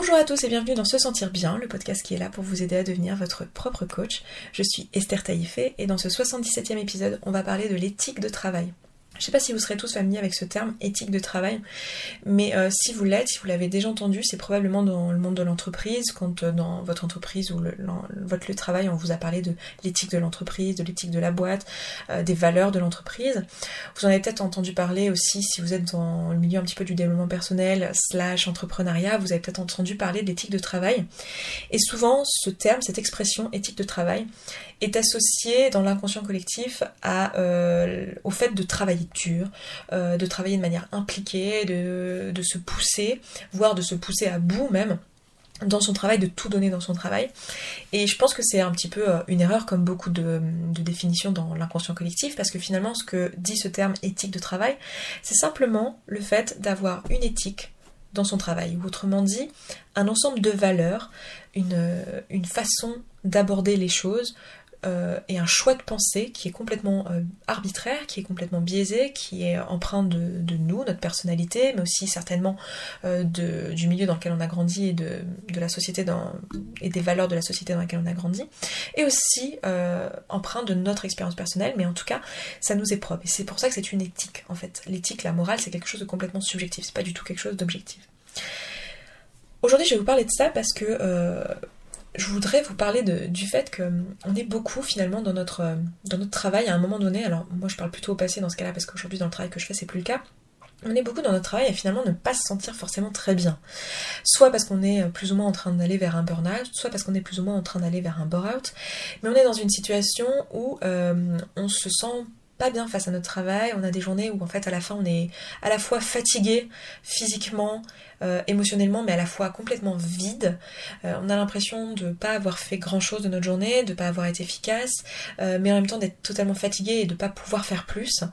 Bonjour à tous et bienvenue dans Se Sentir Bien, le podcast qui est là pour vous aider à devenir votre propre coach. Je suis Esther Taïfé et dans ce 77e épisode, on va parler de l'éthique de travail. Je ne sais pas si vous serez tous familiers avec ce terme éthique de travail, mais euh, si vous l'êtes, si vous l'avez déjà entendu, c'est probablement dans le monde de l'entreprise, quand euh, dans votre entreprise ou votre lieu de travail, on vous a parlé de l'éthique de l'entreprise, de l'éthique de la boîte, euh, des valeurs de l'entreprise. Vous en avez peut-être entendu parler aussi si vous êtes dans le milieu un petit peu du développement personnel slash entrepreneuriat, vous avez peut-être entendu parler de l'éthique de travail. Et souvent, ce terme, cette expression éthique de travail, est associé dans l'inconscient collectif au fait de travailler euh, de travailler de manière impliquée, de, se pousser, voire de se pousser à bout même dans son travail, de tout donner dans son travail. Et je pense que c'est un petit peu euh, une erreur comme beaucoup de, définitions dans l'inconscient collectif, parce que finalement ce que dit ce terme éthique de travail, c'est simplement le fait d'avoir une éthique dans son travail, ou autrement dit, un ensemble de valeurs, une façon d'aborder les choses, euh, et un choix de pensée qui est complètement euh, arbitraire, qui est complètement biaisé, qui est empreint de, nous, notre personnalité, mais aussi certainement euh, de, du milieu dans lequel on a grandi et de, de la société dans, et des valeurs de la société dans laquelle on a grandi, et aussi empreint de notre expérience personnelle, mais en tout cas, ça nous est. Et c'est pour ça que c'est une éthique, en fait. L'éthique, la morale, c'est quelque chose de complètement subjectif, c'est pas du tout quelque chose d'objectif. Aujourd'hui, je vais vous parler de ça parce que je voudrais vous parler du fait qu'on est beaucoup finalement dans notre, dans notre travail à un moment donné. Alors moi je parle plutôt au passé dans ce cas-là parce qu'aujourd'hui dans le travail que je fais c'est plus le cas. On est beaucoup dans notre travail et finalement ne pas se sentir forcément très bien. Soit parce qu'on est plus ou moins en train d'aller vers un burn-out, soit parce qu'on est plus ou moins en train d'aller vers un bore-out. Mais on est dans une situation où euh, on se sent pas bien face à notre travail. On a des journées où en fait à la fin on est à la fois fatigué physiquement, euh, émotionnellement, mais à la fois complètement vide. Euh, on a l'impression de pas avoir fait grand chose de notre journée, de pas avoir été efficace, euh, mais en même temps d'être totalement fatigué et de pas pouvoir faire plus.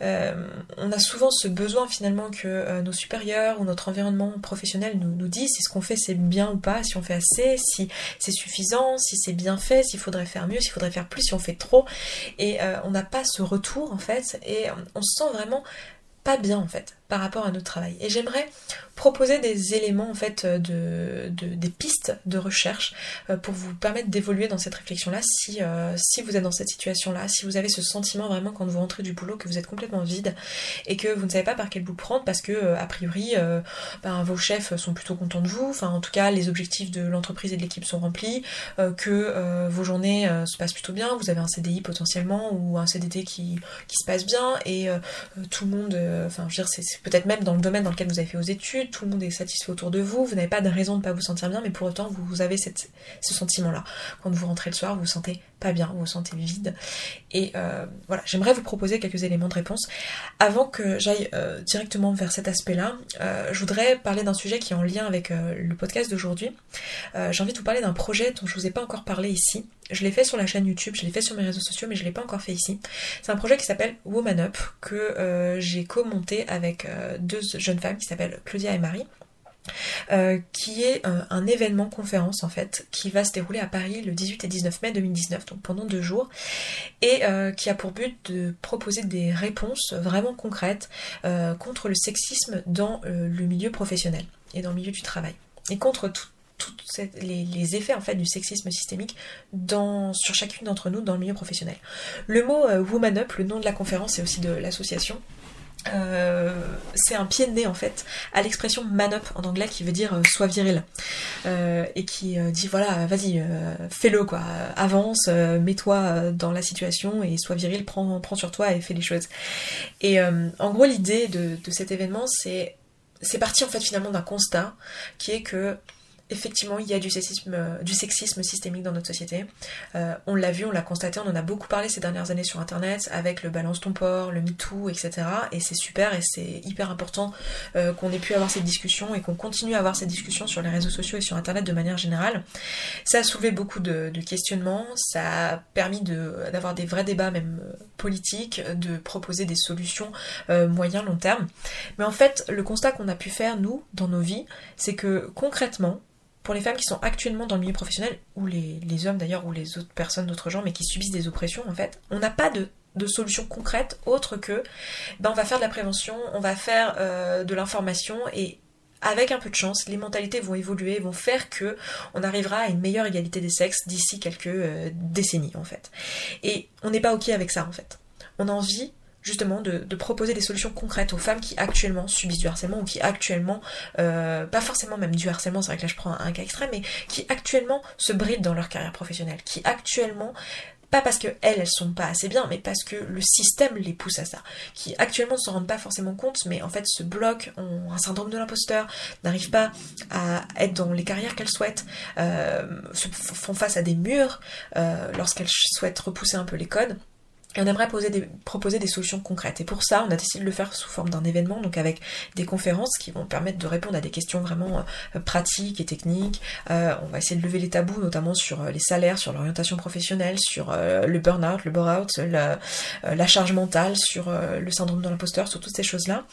on a souvent ce besoin finalement que nos supérieurs ou notre environnement professionnel nous, nous disent si ce qu'on fait c'est bien ou pas, si on fait assez, si c'est suffisant, si c'est bien fait, s'il faudrait faire mieux, s'il faudrait faire plus, si on fait trop. Et on n'a pas ce retour en fait, et on se sent vraiment pas bien en fait par rapport à notre travail. Et j'aimerais proposer des éléments en fait de, des pistes de recherche euh, pour vous permettre d'évoluer dans cette réflexion là si, euh, si vous êtes dans cette situation là, si vous avez ce sentiment vraiment quand vous rentrez du boulot que vous êtes complètement vide et que vous ne savez pas par quel bout prendre parce que euh, a priori ben, vos chefs sont plutôt contents de vous, enfin en tout cas les objectifs de l'entreprise et de l'équipe sont remplis, que vos journées se passent plutôt bien, vous avez un CDI potentiellement ou un CDT qui, qui se passe bien et tout le monde, enfin je veux dire c'est peut-être même dans le domaine dans lequel vous avez fait vos études, tout le monde est satisfait autour de vous, vous n'avez pas de raison de ne pas vous sentir bien, mais pour autant vous, avez ce sentiment-là. Quand vous rentrez le soir, vous vous sentez pas bien, vous vous sentez vide. Et euh, voilà, j'aimerais vous proposer quelques éléments de réponse. Avant que j'aille euh, directement vers cet aspect-là, euh, je voudrais parler d'un sujet qui est en lien avec le podcast d'aujourd'hui. J'ai envie de vous parler d'un projet dont je vous ai pas encore parlé ici. Je l'ai fait sur la chaîne YouTube, je l'ai fait sur mes réseaux sociaux, mais je l'ai pas encore fait ici. C'est un projet qui s'appelle Woman Up, que j'ai commenté avec deux jeunes femmes qui s'appellent Claudia et Marie. Euh, qui est euh, un événement conférence en fait qui va se dérouler à Paris le 18 et 19 mai 2019, donc pendant deux jours, et euh, qui a pour but de proposer des réponses vraiment concrètes contre le sexisme dans le milieu professionnel et dans le milieu du travail, et contre les, effets en fait du sexisme systémique dans, sur chacune d'entre nous dans le milieu professionnel. Le mot Woman Up, le nom de la conférence et aussi de l'association, euh, c'est un pied de nez en fait à l'expression man up en anglais qui veut dire euh, sois viril. Euh, et qui dit voilà vas-y fais-le quoi. Avance mets-toi dans la situation et sois viril prends, prends sur toi et fais les choses. Et en gros l'idée de, de cet événement c'est c'est parti en fait finalement d'un constat qui est que effectivement, il y a du sexisme, euh, systémique dans notre société. Euh, on l'a vu, on l'a constaté, on en a beaucoup parlé ces dernières années sur Internet avec le balance ton port, le MeToo, etc. Et c'est super et c'est hyper important euh, qu'on ait pu avoir cette discussion et qu'on continue à avoir cette discussion sur les réseaux sociaux et sur Internet de manière générale. Ça a soulevé beaucoup de, questionnements, ça a permis d'avoir des vrais débats même politiques, de proposer des solutions moyen long terme. Mais en fait, le constat qu'on a pu faire, nous, dans nos vies, c'est que concrètement, pour les femmes qui sont actuellement dans le milieu professionnel, ou les, hommes d'ailleurs, ou les autres personnes d'autres genres, mais qui subissent des oppressions, en fait, on n'a pas de, solution concrète autre que ben, on va faire de la prévention, on va faire euh, de l'information et avec un peu de chance, les mentalités vont évoluer, vont faire que on arrivera à une meilleure égalité des sexes d'ici quelques euh, décennies en fait. Et on n'est pas ok avec ça en fait. On a envie justement de, proposer des solutions concrètes aux femmes qui actuellement subissent du harcèlement ou qui actuellement, euh, pas forcément même du harcèlement, c'est vrai que là je prends un, cas extrême, mais qui actuellement se brident dans leur carrière professionnelle, qui actuellement pas parce que elles, elles sont pas assez bien, mais parce que le système les pousse à ça, qui actuellement ne s'en rendent pas forcément compte, mais en fait se bloquent, ont un syndrome de l'imposteur, n'arrivent pas à être dans les carrières qu'elles souhaitent, euh, se font face à des murs euh, lorsqu'elles souhaitent repousser un peu les codes. Et on aimerait proposer des solutions concrètes. Et pour ça, on a décidé de le faire sous forme d'un événement, donc avec des conférences qui vont permettre de répondre à des questions vraiment euh, pratiques et techniques. Euh, on va essayer de lever les tabous, notamment sur euh, les salaires, sur l'orientation professionnelle, sur le burn-out, le bore-out, la, la, charge mentale, sur le syndrome de l'imposteur, sur toutes ces choses-là.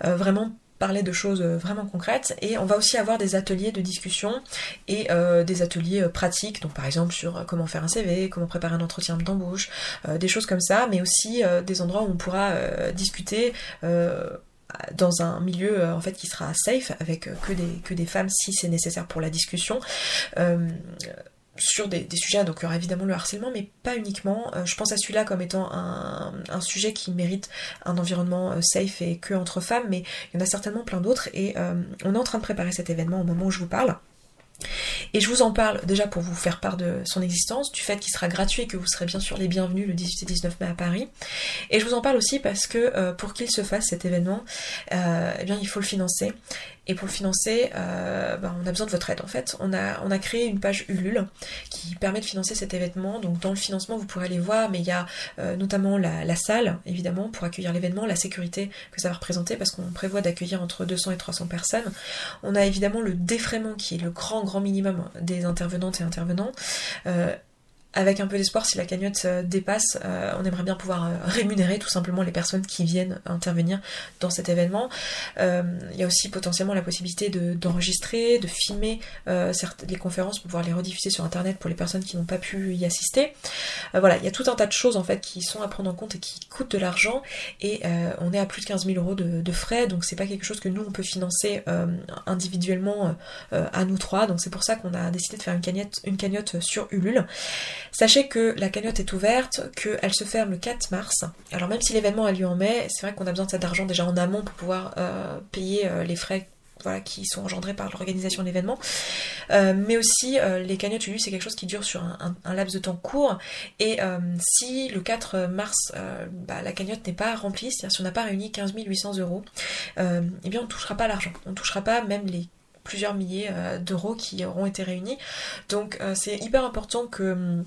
vraiment parler de choses euh, vraiment concrètes. Et on va aussi avoir des ateliers de discussion et euh, des ateliers euh, pratiques. Donc par exemple sur comment faire un CV, comment préparer un entretien d'embauche, des choses comme ça. Mais aussi des endroits où on pourra discuter dans un milieu en fait qui sera safe avec que des que des femmes si c'est nécessaire pour la discussion sur des, sujets, donc il y aura évidemment le harcèlement, mais pas uniquement. Euh, je pense à celui-là comme étant un, sujet qui mérite un environnement euh, safe et que entre femmes, mais il y en a certainement plein d'autres, et euh, on est en train de préparer cet événement au moment où je vous parle. Et je vous en parle déjà pour vous faire part de son existence, du fait qu'il sera gratuit et que vous serez bien sûr les bienvenus le 18 et 19 mai à Paris. Et je vous en parle aussi parce que pour qu'il se fasse cet événement, eh il faut le financer. Et pour le financer, euh, bah, on a besoin de votre aide en fait. On a, on a créé une page Ulule qui permet de financer cet événement. Donc dans le financement, vous pourrez aller voir, mais il y a euh, notamment la, salle, évidemment, pour accueillir l'événement, la sécurité que ça va représenter, parce qu'on prévoit d'accueillir entre 200 et 300 personnes. On a évidemment le défraiement qui est le grand, grand minimum des intervenantes et intervenants. Euh, avec un peu d'espoir, si la cagnotte euh, dépasse, euh, on aimerait bien pouvoir euh, rémunérer tout simplement les personnes qui viennent intervenir dans cet événement. il y a aussi potentiellement la possibilité d'enregistrer, de, filmer les conférences pour pouvoir les rediffuser sur internet pour les personnes qui n'ont pas pu y assister. voilà, il y a tout un tas de choses en fait qui sont à prendre en compte et qui coûtent de l'argent et on est à plus de 15 000 euros de, frais, donc c'est pas quelque chose que nous on peut financer individuellement à nous trois, donc c'est pour ça qu'on a décidé de faire une cagnotte, une cagnotte sur Ulule. Sachez que la cagnotte est ouverte, qu'elle se ferme le 4 mars. Alors même si l'événement a lieu en mai, c'est vrai qu'on a besoin de cet argent déjà en amont pour pouvoir euh, payer euh, les frais qui sont engendrés par l'organisation de l'événement. Euh, mais aussi, les cagnottes c'est quelque chose qui dure sur un, laps de temps court. Et si le 4 mars, bah, la cagnotte n'est pas remplie, c'est-à-dire si on n'a pas réuni 15 800 euros, eh bien on ne touchera pas l'argent. On ne touchera pas même les plusieurs milliers d'euros qui auront été réunis. Donc c'est hyper important que hum,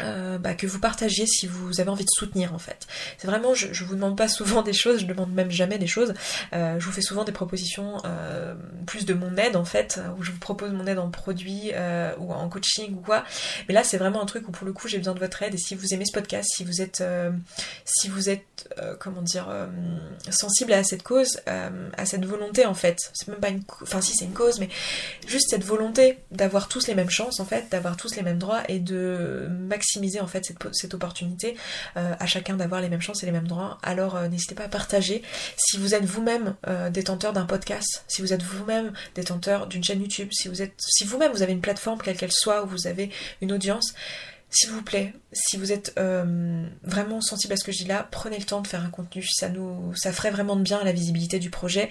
euh, bah, que vous partagiez si vous avez envie de soutenir en fait. C'est vraiment, je, je vous demande pas souvent des choses, je demande même jamais des choses. Euh, je vous fais souvent des propositions euh, plus de mon aide en fait, où je vous propose mon aide en produit ou en coaching ou quoi. Mais là c'est vraiment un truc où pour le coup j'ai besoin de votre aide et si vous aimez ce podcast, si vous êtes, si vous êtes, comment dire, sensible à cette cause, à cette volonté en fait, c'est même pas une, enfin si c'est une cause, mais juste cette volonté d'avoir tous les mêmes chances en fait, d'avoir tous les mêmes droits et de maximiser maximiser en fait cette, opportunité euh, à chacun d'avoir les mêmes chances et les mêmes droits. Alors euh, n'hésitez pas à partager. Si vous êtes vous-même euh, détenteur d'un podcast, si vous êtes vous-même détenteur d'une chaîne YouTube, si vous êtes, si vous-même vous avez une plateforme quelle qu'elle soit où vous avez une audience, s'il vous plaît, si vous êtes vraiment sensible à ce que je dis là, prenez le temps de faire un contenu. Ça nous, ça ferait vraiment de bien à la visibilité du projet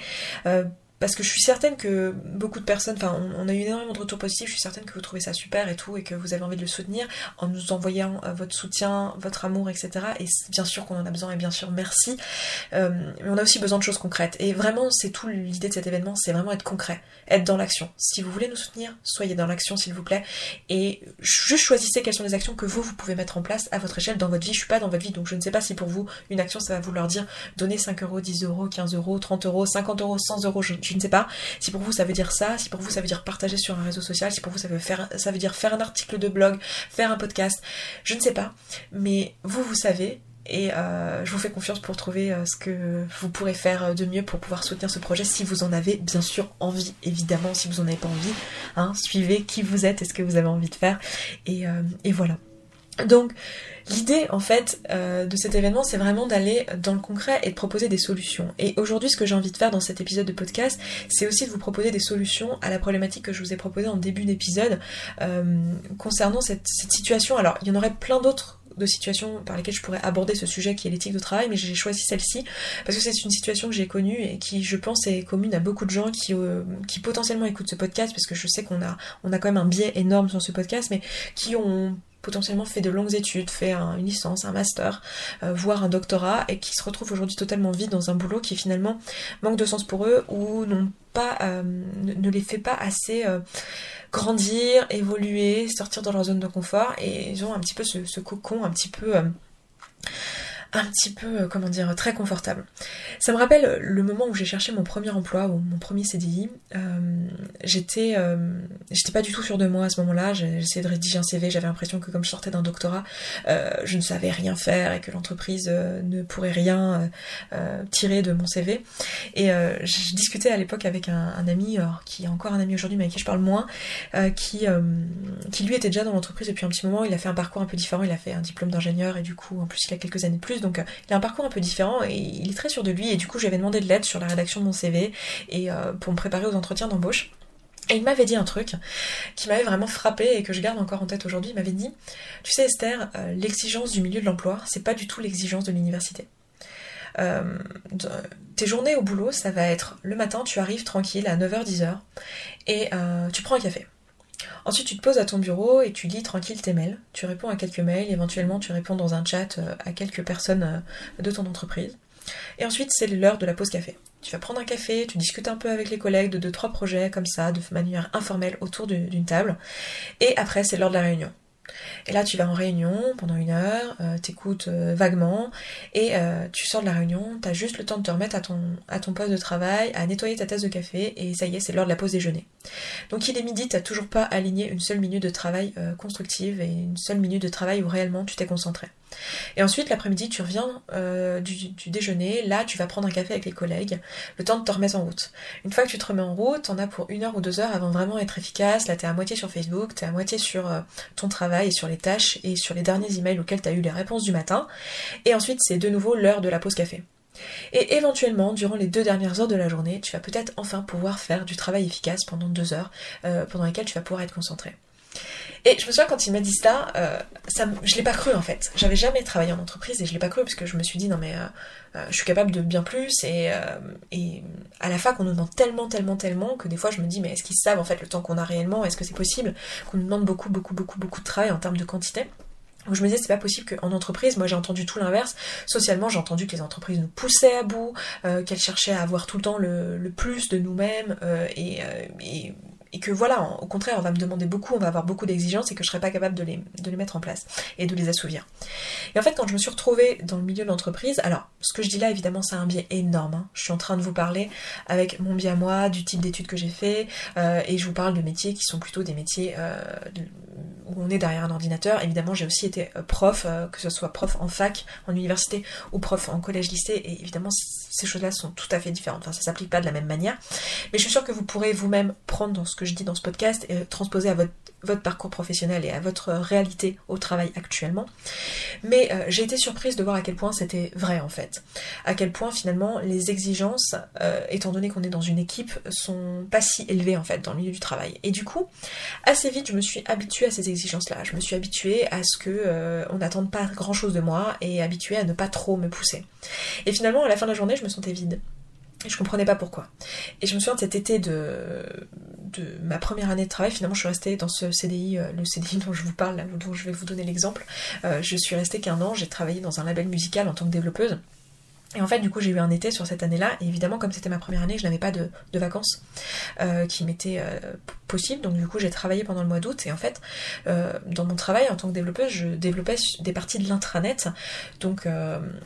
parce que je suis certaine que beaucoup de personnes, enfin on, a eu énormément de retours positifs, je suis certaine que vous trouvez ça super et tout, et que vous avez envie de le soutenir en nous envoyant euh, votre soutien, votre amour, etc. Et bien sûr qu'on en a besoin, et bien sûr merci. Euh, mais on a aussi besoin de choses concrètes. Et vraiment, c'est tout l'idée de cet événement, c'est vraiment être concret, être dans l'action. Si vous voulez nous soutenir, soyez dans l'action s'il vous plaît, et juste choisissez quelles sont les actions que vous, vous pouvez mettre en place à votre échelle dans votre vie. Je suis pas dans votre vie, donc je ne sais pas si pour vous, une action, ça va vouloir dire donner 5 euros, 10 euros, 15 euros, 30 euros, 50 euros, 100 euros, je ne sais pas. Si pour vous ça veut dire ça, si pour vous ça veut dire partager sur un réseau social, si pour vous ça veut, faire, ça veut dire faire un article de blog, faire un podcast, je ne sais pas. Mais vous, vous savez. Et euh, je vous fais confiance pour trouver euh, ce que vous pourrez faire de mieux pour pouvoir soutenir ce projet si vous en avez bien sûr envie. Évidemment, si vous n'en avez pas envie, hein, suivez qui vous êtes et ce que vous avez envie de faire. Euh, et voilà. Donc l'idée en fait euh, de cet événement c'est vraiment d'aller dans le concret et de proposer des solutions. Et aujourd'hui ce que j'ai envie de faire dans cet épisode de podcast c'est aussi de vous proposer des solutions à la problématique que je vous ai proposée en début d'épisode euh, concernant cette, situation. Alors il y en aurait plein d'autres de situations par lesquelles je pourrais aborder ce sujet qui est l'éthique de travail, mais j'ai choisi celle-ci parce que c'est une situation que j'ai connue et qui, je pense, est commune à beaucoup de gens qui, euh, potentiellement écoutent ce podcast, parce que je sais qu'on a, on a quand même un biais énorme sur ce podcast, mais qui ont potentiellement fait de longues études, fait une licence, un master, euh, voire un doctorat, et qui se retrouvent aujourd'hui totalement vides dans un boulot qui finalement manque de sens pour eux ou n'ont pas, euh, ne, les fait pas assez euh, grandir, évoluer, sortir de leur zone de confort, et ils ont un petit peu ce, ce cocon, un petit peu un petit peu, euh, comment dire, très confortable. Ça me rappelle le moment où j'ai cherché mon premier emploi ou mon premier CDI. Euh, j'étais, euh, j'étais pas du tout sûre de moi à ce moment-là. J'essayais de rédiger un CV. J'avais l'impression que comme je sortais d'un doctorat, je ne savais rien faire et que l'entreprise ne pourrait rien tirer de mon CV. Et je discutais à l'époque avec un, ami, qui est encore un ami aujourd'hui, mais avec qui je parle moins, qui, qui lui était déjà dans l'entreprise depuis un petit moment. Il a fait un parcours un peu différent. Il a fait un diplôme d'ingénieur et du coup, en plus, il a quelques années de plus donc euh, il a un parcours un peu différent et il est très sûr de lui et du coup j'avais demandé de l'aide sur la rédaction de mon CV et euh, pour me préparer aux entretiens d'embauche. Et il m'avait dit un truc qui m'avait vraiment frappé et que je garde encore en tête aujourd'hui. Il m'avait dit, tu sais Esther, euh, l'exigence du milieu de l'emploi, c'est pas du tout l'exigence de l'université. tes journées au boulot, ça va être le matin, tu arrives tranquille à 9h-10h et tu prends un café. Ensuite, tu te poses à ton bureau et tu lis tranquille tes mails. Tu réponds à quelques mails, éventuellement tu réponds dans un chat euh, à quelques personnes euh, de ton entreprise. Et ensuite, c'est l'heure de la pause café. Tu vas prendre un café, tu discutes un peu avec les collègues de deux, trois projets comme ça, de manière informelle autour d'une table. Et après, c'est l'heure de la réunion. Et là, tu vas en réunion pendant une heure, euh, t'écoutes euh, vaguement, et euh, tu sors de la réunion, t'as juste le temps de te remettre à ton, à ton poste de travail, à nettoyer ta tasse de café, et ça y est, c'est l'heure de la pause déjeuner. Donc il est midi, t'as toujours pas aligné une seule minute de travail constructive et une seule minute de travail où réellement tu t'es concentré. Et ensuite, l'après-midi, tu reviens euh, du, déjeuner. Là, tu vas prendre un café avec les collègues, le temps de te remettre en route. Une fois que tu te remets en route, t'en as pour une heure ou deux heures avant vraiment être efficace. Là, t'es à moitié sur Facebook, t'es à moitié sur euh, ton travail et sur les tâches et sur les derniers emails auxquels t'as eu les réponses du matin. Et ensuite, c'est de nouveau l'heure de la pause café. Et éventuellement, durant les deux dernières heures de la journée, tu vas peut-être enfin pouvoir faire du travail efficace pendant deux heures, euh, pendant lesquelles tu vas pouvoir être concentré. Et je me souviens quand il m'a dit ça, euh, ça je l'ai pas cru en fait. J'avais jamais travaillé en entreprise et je l'ai pas cru parce que je me suis dit non mais euh, euh, je suis capable de bien plus et, et à la fac on nous demande tellement tellement tellement que des fois je me dis mais est-ce qu'ils savent en fait le temps qu'on a réellement? Est-ce que c'est possible? Qu'on nous demande beaucoup beaucoup beaucoup beaucoup de travail en termes de quantité où je me disais c'est pas possible qu'en entreprise, moi j'ai entendu tout l'inverse. Socialement j'ai entendu que les entreprises nous poussaient à bout, qu'elles cherchaient à avoir tout le temps le, plus de nous-mêmes et et que voilà, au contraire, on va me demander beaucoup, on va avoir beaucoup d'exigences et que je serais pas capable de les, de les mettre en place et de les assouvir. Et en fait, quand je me suis retrouvée dans le milieu de l'entreprise, alors ce que je dis là, évidemment, c'est un biais énorme. Hein. Je suis en train de vous parler avec mon biais à moi, du type d'études que j'ai fait, euh, et je vous parle de métiers qui sont plutôt des métiers euh, où on est derrière un ordinateur. Évidemment, j'ai aussi été euh, prof, que ce soit prof en fac, en université ou prof en collège-lycée, et évidemment, ces choses-là sont tout à fait différentes. Enfin, ça s'applique pas de la même manière. Mais je suis sûre que vous pourrez vous-même prendre dans ce que je dis dans ce podcast et transposer à votre, votre parcours professionnel et à votre réalité au travail actuellement. Mais euh, j'ai été surprise de voir à quel point c'était vrai en fait. À quel point finalement les exigences, euh, étant donné qu'on est dans une équipe, sont pas si élevées en fait dans le milieu du travail. Et du coup, assez vite, je me suis habituée à ces exigences-là. Je me suis habituée à ce que euh, on n'attende pas grand-chose de moi et habituée à ne pas trop me pousser. Et finalement, à la fin de la journée, je me sentais vide. Et je comprenais pas pourquoi. Et je me souviens de cet été de, ma première année de travail, finalement je suis restée dans ce CDI, euh, le CDI dont je vous parle, dont je vais vous donner l'exemple. Euh, je suis restée qu'un an, j'ai travaillé dans un label musical en tant que développeuse. Et en fait, du coup, j'ai eu un été sur cette année-là, et évidemment, comme c'était ma première année, je n'avais pas de, vacances euh, qui m'étaient euh, possibles, donc du coup, j'ai travaillé pendant le mois d'août, et en fait, euh, dans mon travail en tant que développeuse, je développais des parties de l'intranet, donc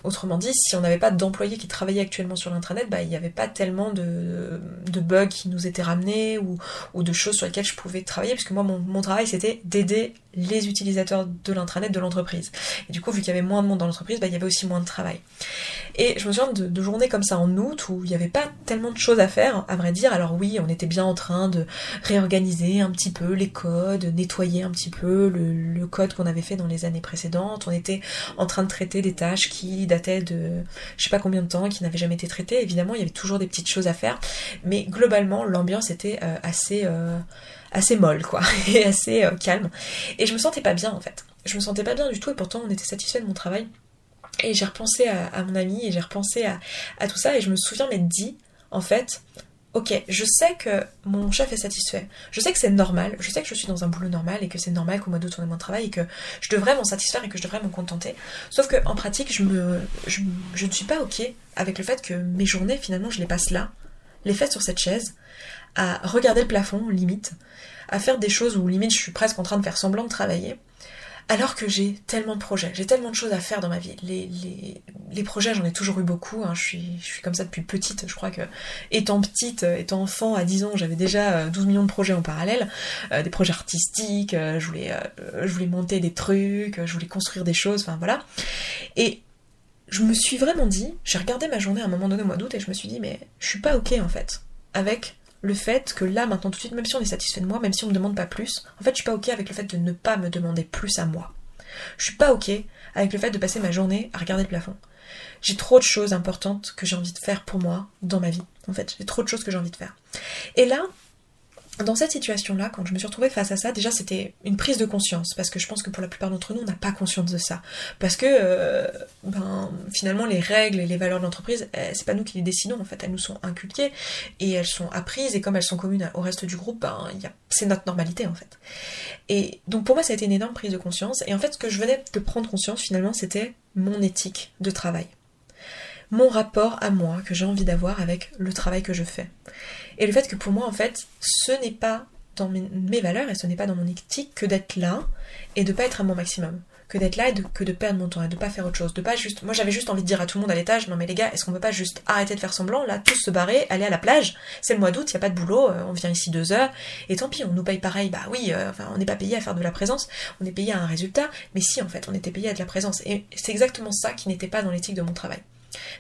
autrement dit, si on n'avait pas d'employés qui travaillaient actuellement sur l'intranet, bah, il n'y avait pas tellement de, bugs qui nous étaient ramenés, ou, de choses sur lesquelles je pouvais travailler, puisque moi, mon, mon travail, c'était d'aider les utilisateurs de l'intranet de l'entreprise. Et du coup, vu qu'il y avait moins de monde dans l'entreprise, bah, il y avait aussi moins de travail. Et je me souviens de, journées comme ça en août où il n'y avait pas tellement de choses à faire, à vrai dire. Alors oui, on était bien en train de réorganiser un petit peu les codes, nettoyer un petit peu le, code qu'on avait fait dans les années précédentes. On était en train de traiter des tâches qui dataient de je sais pas combien de temps, qui n'avaient jamais été traitées. Évidemment, il y avait toujours des petites choses à faire, mais globalement, l'ambiance était euh, assez euh, assez molle quoi et assez euh, calme. Et je me sentais pas bien en fait. Je me sentais pas bien du tout et pourtant on était satisfait de mon travail. Et j'ai repensé à, mon ami et j'ai repensé à, tout ça et je me souviens m'être dit en fait ok je sais que mon chef est satisfait. Je sais que c'est normal je sais que je suis dans un boulot normal et que c'est normal qu'au mois d'août on ait travail et que je devrais m'en satisfaire et que je devrais m'en contenter. Sauf que en pratique je me ne suis pas ok avec le fait que mes journées finalement je les passe là les fais sur cette chaise à regarder le plafond, limite, à faire des choses où limite je suis presque en train de faire semblant de travailler, alors que j'ai tellement de projets, j'ai tellement de choses à faire dans ma vie. Les, projets, j'en ai toujours eu beaucoup, hein. je, suis, je suis comme ça depuis petite, je crois que étant petite, étant enfant à 10 ans, j'avais déjà 12 euh, millions de projets en parallèle, euh, des projets artistiques, euh, je, voulais, je voulais monter des trucs, je voulais construire des choses, enfin voilà. Et je me suis vraiment dit, j'ai regardé ma journée à un moment donné au mois d'août et je me suis dit, mais je suis pas ok en fait, avec le fait que là, maintenant, tout de suite, même si on est satisfait de moi, même si on me demande pas plus, en fait, je suis pas ok avec le fait de ne pas me demander plus à moi. Je suis pas ok avec le fait de passer ma journée à regarder le plafond. J'ai trop de choses importantes que j'ai envie de faire pour moi dans ma vie. En fait, j'ai trop de choses que j'ai envie de faire. Et là, dans cette situation-là, quand je me suis retrouvée face à ça, déjà c'était une prise de conscience, parce que je pense que pour la plupart d'entre nous, on n'a pas conscience de ça. Parce que euh, ben, finalement, les règles et les valeurs de l'entreprise, eh, c'est pas nous qui les décidons, en fait, elles nous sont inculquées et elles sont apprises, et comme elles sont communes au reste du groupe, ben, c'est notre normalité en fait. Et donc pour moi, ça a été une énorme prise de conscience, et en fait, ce que je venais de prendre conscience finalement, c'était mon éthique de travail mon rapport à moi que j'ai envie d'avoir avec le travail que je fais. Et le fait que pour moi, en fait, ce n'est pas dans mes, valeurs et ce n'est pas dans mon éthique que d'être là et de pas être à mon maximum. Que d'être là et que de perdre mon temps et de pas faire autre chose. De pas juste. Moi j'avais juste envie de dire à tout le monde à l'étage, non mais les gars, est-ce qu'on peut pas juste arrêter de faire semblant, là, tous se barrer, aller à la plage? C'est le mois d'août, il a pas de boulot, euh, on vient ici deux heures, et tant pis, on nous paye pareil, bah oui, euh, enfin on n'est pas payé à faire de la présence, on est payé à un résultat, mais si en fait on était payé à de la présence. Et c'est exactement ça qui n'était pas dans l'éthique de mon travail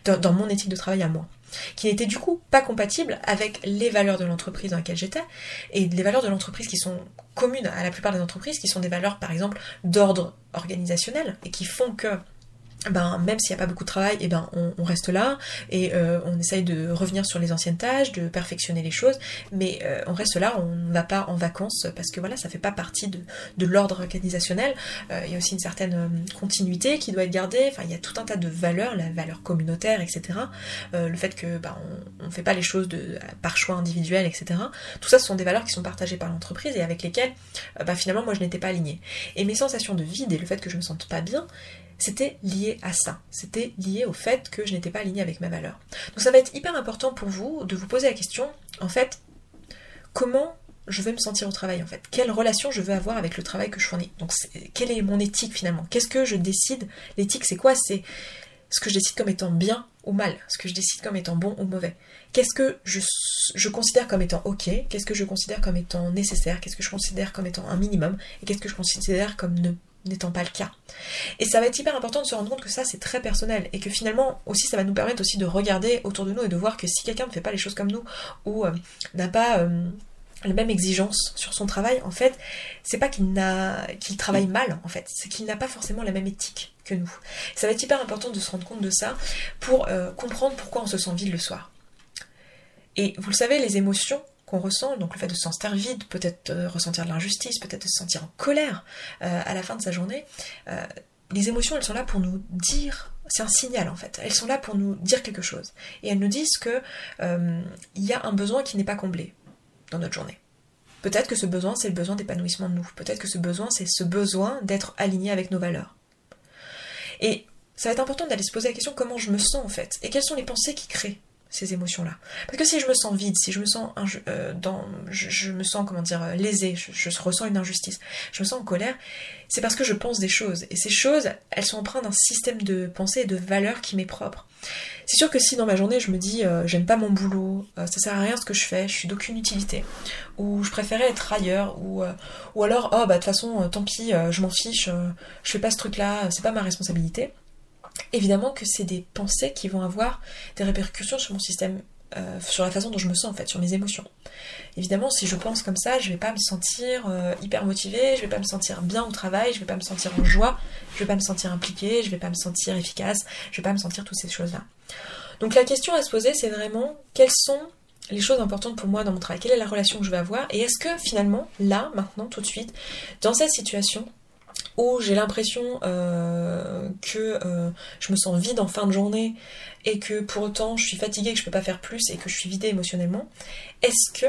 dans, mon éthique de travail à moi, qui n'était du coup pas compatible avec les valeurs de l'entreprise dans laquelle j'étais, et les valeurs de l'entreprise qui sont communes à la plupart des entreprises, qui sont des valeurs par exemple d'ordre organisationnel, et qui font que ben même s'il n'y a pas beaucoup de travail, et eh ben on, reste là et euh, on essaye de revenir sur les anciennes tâches, de perfectionner les choses, mais euh, on reste là, on ne va pas en vacances parce que voilà, ça fait pas partie de, de l'ordre organisationnel. Euh, il y a aussi une certaine continuité qui doit être gardée. Enfin, il y a tout un tas de valeurs, la valeur communautaire, etc. le fait que ben, on, ne fait pas les choses de par choix individuel, etc. Tout ça, ce sont des valeurs qui sont partagées par l'entreprise et avec lesquelles ben, finalement moi je n'étais pas alignée. Et mes sensations de vide et le fait que je me sente pas bien, c'était lié à ça. C'était lié au fait que je n'étais pas alignée avec ma valeur. Donc ça va être hyper important pour vous de vous poser la question, en fait, comment je vais me sentir au travail en fait? Quelle relation je veux avoir avec le travail que je fournis? Donc quelle est mon éthique finalement? Qu'est-ce que je décide? L'éthique c'est quoi? C'est ce que je décide comme étant bien ou mal, ce que je décide comme étant bon ou mauvais. Qu'est-ce que je, considère comme étant ok? Qu'est-ce que je considère comme étant nécessaire? Qu'est-ce que je considère comme étant un minimum? Et qu'est-ce que je considère comme ne n'étant pas le cas. Et ça va être hyper important de se rendre compte que ça c'est très personnel et que finalement aussi ça va nous permettre aussi de regarder autour de nous et de voir que si quelqu'un ne fait pas les choses comme nous ou euh, n'a pas euh, la même exigence sur son travail, en fait, c'est pas qu'il n'a qu'il travaille mal en fait, c'est qu'il n'a pas forcément la même éthique que nous. Ça va être hyper important de se rendre compte de ça pour euh, comprendre pourquoi on se sent vide le soir. Et vous le savez, les émotions, qu'on ressent, donc le fait de se sentir vide, peut-être euh, ressentir de l'injustice, peut-être se sentir en colère euh, à la fin de sa journée, euh, les émotions, elles sont là pour nous dire, c'est un signal en fait, elles sont là pour nous dire quelque chose. Et elles nous disent que il y a un besoin qui n'est pas comblé dans notre journée. Peut-être que ce besoin, c'est le besoin d'épanouissement de nous. Peut-être que ce besoin, c'est ce besoin d'être aligné avec nos valeurs. Et ça va être important d'aller se poser la question comment je me sens en fait, et quelles sont les pensées qui créent? Ces émotions-là. Parce que si je me sens vide, si je me sens euh, je, me sens comment dire lésée, je, ressens une injustice, je me sens en colère, c'est parce que je pense des choses. Et ces choses, elles sont empreintes d'un système de pensée et de valeurs qui m'est propre. C'est sûr que si dans ma journée je me dis euh, j'aime pas mon boulot, euh, ça sert à rien ce que je fais, je suis d'aucune utilité, ou je préférais être ailleurs, ou, ou alors oh bah de toute façon tant pis, je m'en fiche, je fais pas ce truc là, c'est pas ma responsabilité évidemment que c'est des pensées qui vont avoir des répercussions sur mon système, euh, sur la façon dont je me sens en fait, sur mes émotions. Évidemment, si je pense comme ça, je vais pas me sentir euh, hyper motivée, je vais pas me sentir bien au travail, je vais pas me sentir en joie, je vais pas me sentir impliquée, je vais pas me sentir efficace, je vais pas me sentir toutes ces choses-là. Donc la question à se poser, c'est vraiment quelles sont les choses importantes pour moi dans mon travail, quelle est la relation que je vais avoir, et est-ce que finalement, là, maintenant, tout de suite, dans cette situation, où j'ai l'impression euh, que euh, je me sens vide en fin de journée et que pour autant je suis fatiguée, que je peux pas faire plus et que je suis vidée émotionnellement, est-ce que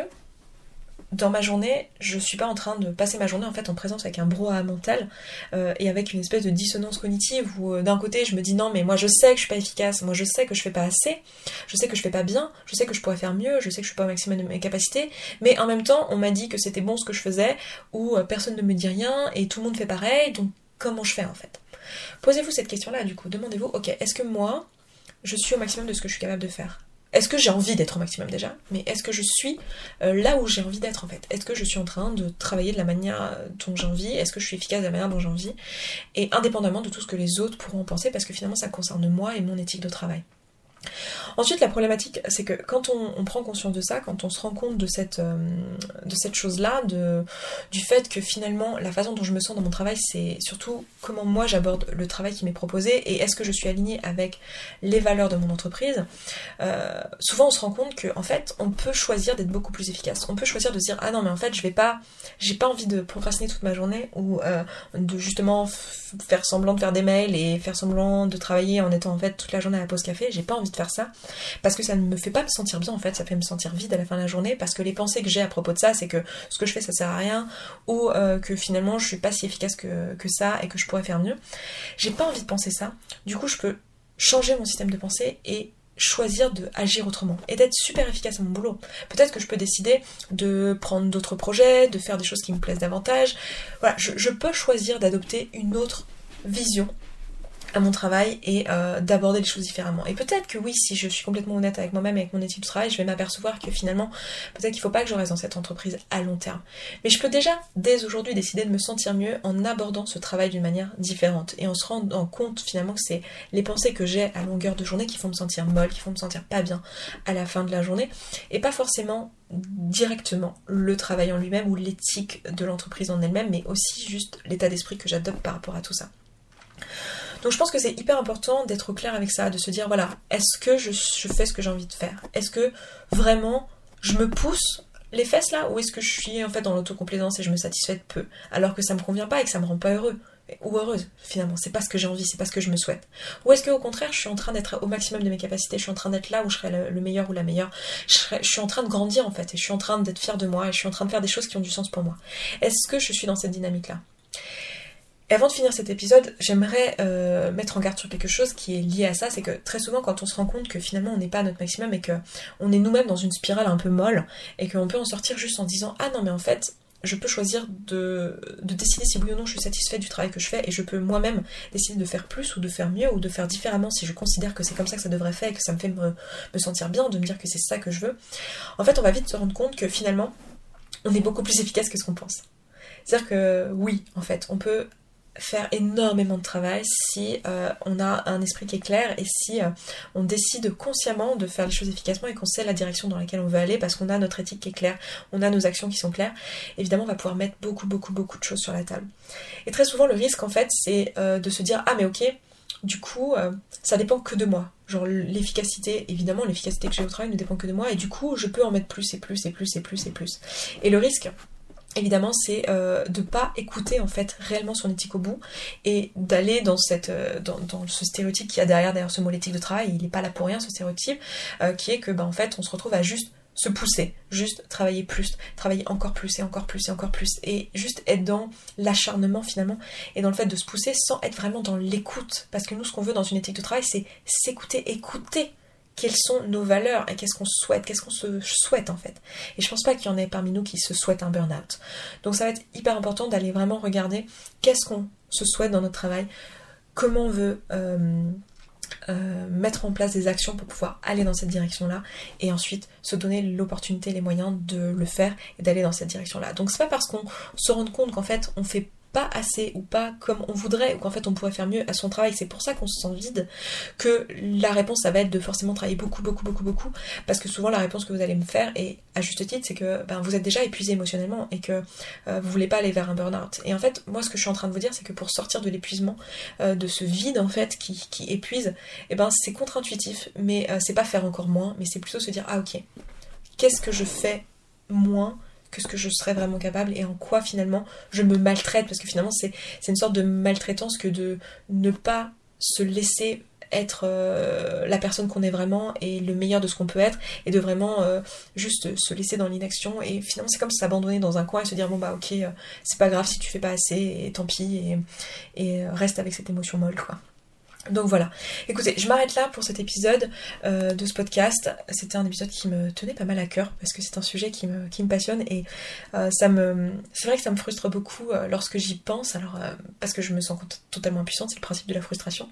dans ma journée, je suis pas en train de passer ma journée en fait en présence avec un brouhaha mental euh, et avec une espèce de dissonance cognitive où euh, d'un côté je me dis non mais moi je sais que je suis pas efficace, moi je sais que je fais pas assez, je sais que je fais pas bien, je sais que je pourrais faire mieux, je sais que je suis pas au maximum de mes capacités, mais en même temps on m'a dit que c'était bon ce que je faisais ou euh, personne ne me dit rien et tout le monde fait pareil donc comment je fais en fait? Posez-vous cette question là du coup, demandez-vous ok est-ce que moi je suis au maximum de ce que je suis capable de faire? Est-ce que j'ai envie d'être au maximum déjà? Mais est-ce que je suis euh, là où j'ai envie d'être en fait? Est-ce que je suis en train de travailler de la manière dont j'ai envie? Est-ce que je suis efficace de la manière dont j'ai envie? Et indépendamment de tout ce que les autres pourront penser, parce que finalement ça concerne moi et mon éthique de travail. Ensuite, la problématique, c'est que quand on, prend conscience de ça, quand on se rend compte de cette, euh, cette chose-là, du fait que finalement la façon dont je me sens dans mon travail, c'est surtout comment moi j'aborde le travail qui m'est proposé et est-ce que je suis alignée avec les valeurs de mon entreprise, euh, souvent on se rend compte qu'en en fait on peut choisir d'être beaucoup plus efficace. On peut choisir de dire ah non mais en fait je vais pas, j'ai pas envie de procrastiner toute ma journée ou euh, de justement faire semblant de faire des mails et faire semblant de travailler en étant en fait toute la journée à la pause café. J'ai pas envie de faire ça parce que ça ne me fait pas me sentir bien en fait, ça fait me sentir vide à la fin de la journée parce que les pensées que j'ai à propos de ça, c'est que ce que je fais ça sert à rien ou euh, que finalement je suis pas si efficace que, ça et que je pourrais faire mieux. J'ai pas envie de penser ça. Du coup, je peux changer mon système de pensée et choisir de agir autrement et d'être super efficace à mon boulot. Peut-être que je peux décider de prendre d'autres projets, de faire des choses qui me plaisent davantage. Voilà, je peux choisir d'adopter une autre vision à mon travail et euh, d'aborder les choses différemment. Et peut-être que oui, si je suis complètement honnête avec moi-même et avec mon équipe de travail, je vais m'apercevoir que finalement, peut-être qu'il ne faut pas que je reste dans cette entreprise à long terme. Mais je peux déjà, dès aujourd'hui, décider de me sentir mieux en abordant ce travail d'une manière différente et en se rendant compte finalement que c'est les pensées que j'ai à longueur de journée qui font me sentir molle, qui font me sentir pas bien à la fin de la journée et pas forcément directement le travail en lui-même ou l'éthique de l'entreprise en elle-même, mais aussi juste l'état d'esprit que j'adopte par rapport à tout ça. Donc je pense que c'est hyper important d'être clair avec ça, de se dire voilà, est-ce que je, fais ce que j'ai envie de faire? Est-ce que vraiment je me pousse les fesses là? Ou est-ce que je suis en fait dans l'autocomplaisance et je me satisfais de peu alors que ça me convient pas et que ça me rend pas heureux? Ou heureuse finalement, c'est pas ce que j'ai envie, c'est pas ce que je me souhaite. Ou est-ce que au contraire, je suis en train d'être au maximum de mes capacités, je suis en train d'être là où je serai le, meilleur ou la meilleure, je, je, suis en train de grandir en fait, et je suis en train d'être fière de moi, et je suis en train de faire des choses qui ont du sens pour moi. Est-ce que je suis dans cette dynamique là et avant de finir cet épisode, j'aimerais euh, mettre en garde sur quelque chose qui est lié à ça, c'est que très souvent quand on se rend compte que finalement on n'est pas à notre maximum et que on est nous-mêmes dans une spirale un peu molle et qu'on peut en sortir juste en disant ah non mais en fait je peux choisir de, de, décider si oui ou non je suis satisfait du travail que je fais et je peux moi-même décider de faire plus ou de faire mieux ou de faire différemment si je considère que c'est comme ça que ça devrait faire et que ça me fait me sentir bien, de me dire que c'est ça que je veux. En fait on va vite se rendre compte que finalement on est beaucoup plus efficace que ce qu'on pense. C'est-à-dire que oui, en fait, on peut faire énormément de travail si euh, on a un esprit qui est clair et si euh, on décide consciemment de faire les choses efficacement et qu'on sait la direction dans laquelle on veut aller parce qu'on a notre éthique qui est claire, on a nos actions qui sont claires, évidemment on va pouvoir mettre beaucoup beaucoup beaucoup de choses sur la table. Et très souvent le risque en fait c'est euh, de se dire ah mais ok du coup ça dépend que de moi. Genre l'efficacité, évidemment l'efficacité que j'ai au travail ne dépend que de moi et du coup je peux en mettre plus et plus et plus et plus et plus. Et le risque évidemment c'est euh, de pas écouter en fait réellement son éthique au bout et d'aller euh, dans, ce stéréotype qu'il y a derrière derrière ce mot l'éthique de travail il n'est pas là pour rien ce stéréotype euh, qui est que bah en fait on se retrouve à juste se pousser, juste travailler plus, travailler encore plus et encore plus et encore plus, et juste être dans l'acharnement finalement, et dans le fait de se pousser sans être vraiment dans l'écoute. Parce que nous, ce qu'on veut dans une éthique de travail, c'est s'écouter, écouter quelles sont nos valeurs et qu'est-ce qu'on souhaite, qu'est-ce qu'on se souhaite en fait. Et je pense pas qu'il y en ait parmi nous qui se souhaitent un burn-out. Donc ça va être hyper important d'aller vraiment regarder qu'est-ce qu'on se souhaite dans notre travail, comment on veut euh, euh, mettre en place des actions pour pouvoir aller dans cette direction-là et ensuite se donner l'opportunité, les moyens de le faire et d'aller dans cette direction-là. Donc c'est pas parce qu'on se rend compte qu'en fait on fait pas assez ou pas comme on voudrait ou qu'en fait on pourrait faire mieux à son travail, c'est pour ça qu'on se sent vide, que la réponse ça va être de forcément travailler beaucoup beaucoup beaucoup beaucoup parce que souvent la réponse que vous allez me faire et à juste titre c'est que ben, vous êtes déjà épuisé émotionnellement et que euh, vous voulez pas aller vers un burn-out. Et en fait moi ce que je suis en train de vous dire c'est que pour sortir de l'épuisement, euh, de ce vide en fait qui, qui épuise, et eh ben c'est contre-intuitif mais euh, c'est pas faire encore moins mais c'est plutôt se dire ah ok qu'est-ce que je fais moins que ce que je serais vraiment capable et en quoi finalement je me maltraite parce que finalement c'est une sorte de maltraitance que de ne pas se laisser être euh, la personne qu'on est vraiment et le meilleur de ce qu'on peut être et de vraiment euh, juste se laisser dans l'inaction et finalement c'est comme s'abandonner dans un coin et se dire bon bah ok euh, c'est pas grave si tu fais pas assez et tant pis et, et reste avec cette émotion molle quoi. Donc voilà. Écoutez, je m'arrête là pour cet épisode euh, de ce podcast. C'était un épisode qui me tenait pas mal à cœur parce que c'est un sujet qui me, passionne et euh, ça me, c'est vrai que ça me frustre beaucoup euh, lorsque j'y pense. Alors parce que je me sens totalement impuissante, c'est le principe de la frustration.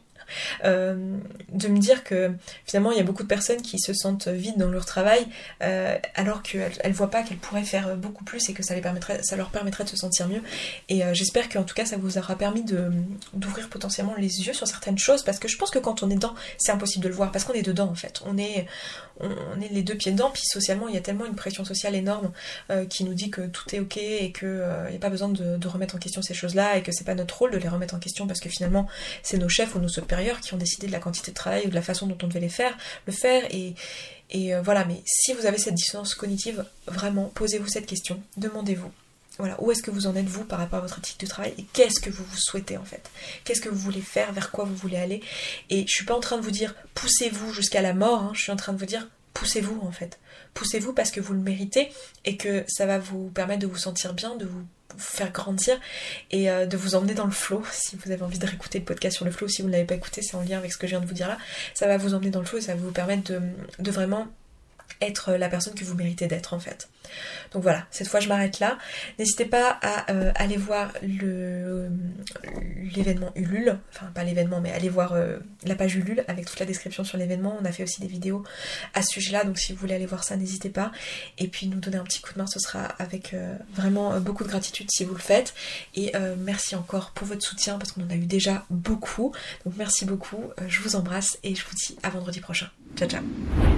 De me dire que finalement il y a beaucoup de personnes qui se sentent vides dans leur travail alors qu'elles ne voient pas qu'elles pourraient faire beaucoup plus et que ça, les permettrait, ça leur permettrait de se sentir mieux. Et j'espère qu'en tout cas ça vous aura permis d'ouvrir potentiellement les yeux sur certaines choses parce que je pense que quand on est dedans, c'est impossible de le voir parce qu'on est dedans en fait. On est, les deux pieds dedans, puis socialement il y a tellement une pression sociale énorme qui nous dit que tout est ok et qu'il n'y a pas besoin de, remettre en question ces choses-là et que c'est pas notre rôle de les remettre en question parce que finalement c'est nos chefs ou nos supérieurs qui ont décidé de la quantité de travail ou de la façon dont on devait les faire, le faire et, et euh, voilà, mais si vous avez cette dissonance cognitive, vraiment, posez-vous cette question, demandez-vous. Voilà, où est-ce que vous en êtes vous par rapport à votre éthique de travail et qu'est-ce que vous vous souhaitez en fait? Qu'est-ce que vous voulez faire? Vers quoi vous voulez aller? Et je suis pas en train de vous dire poussez-vous jusqu'à la mort, hein, je suis en train de vous dire poussez-vous en fait. Poussez-vous parce que vous le méritez et que ça va vous permettre de vous sentir bien, de vous faire grandir et euh, de vous emmener dans le flow. Si vous avez envie de réécouter le podcast sur le flow, si vous ne l'avez pas écouté, c'est en lien avec ce que je viens de vous dire là. Ça va vous emmener dans le flow et ça va vous permettre de vraiment être la personne que vous méritez d'être en fait. Donc voilà, cette fois je m'arrête là. N'hésitez pas à euh, aller voir le l'événement Ulule, enfin pas l'événement mais allez voir euh, la page Ulule avec toute la description sur l'événement. On a fait aussi des vidéos à ce sujet-là, donc si vous voulez aller voir ça, n'hésitez pas. Et puis nous donner un petit coup de main, ce sera avec euh, vraiment beaucoup de gratitude si vous le faites. Et merci encore pour votre soutien parce qu'on en a eu déjà beaucoup. Donc merci beaucoup, je vous embrasse et je vous dis à vendredi prochain. Ciao ciao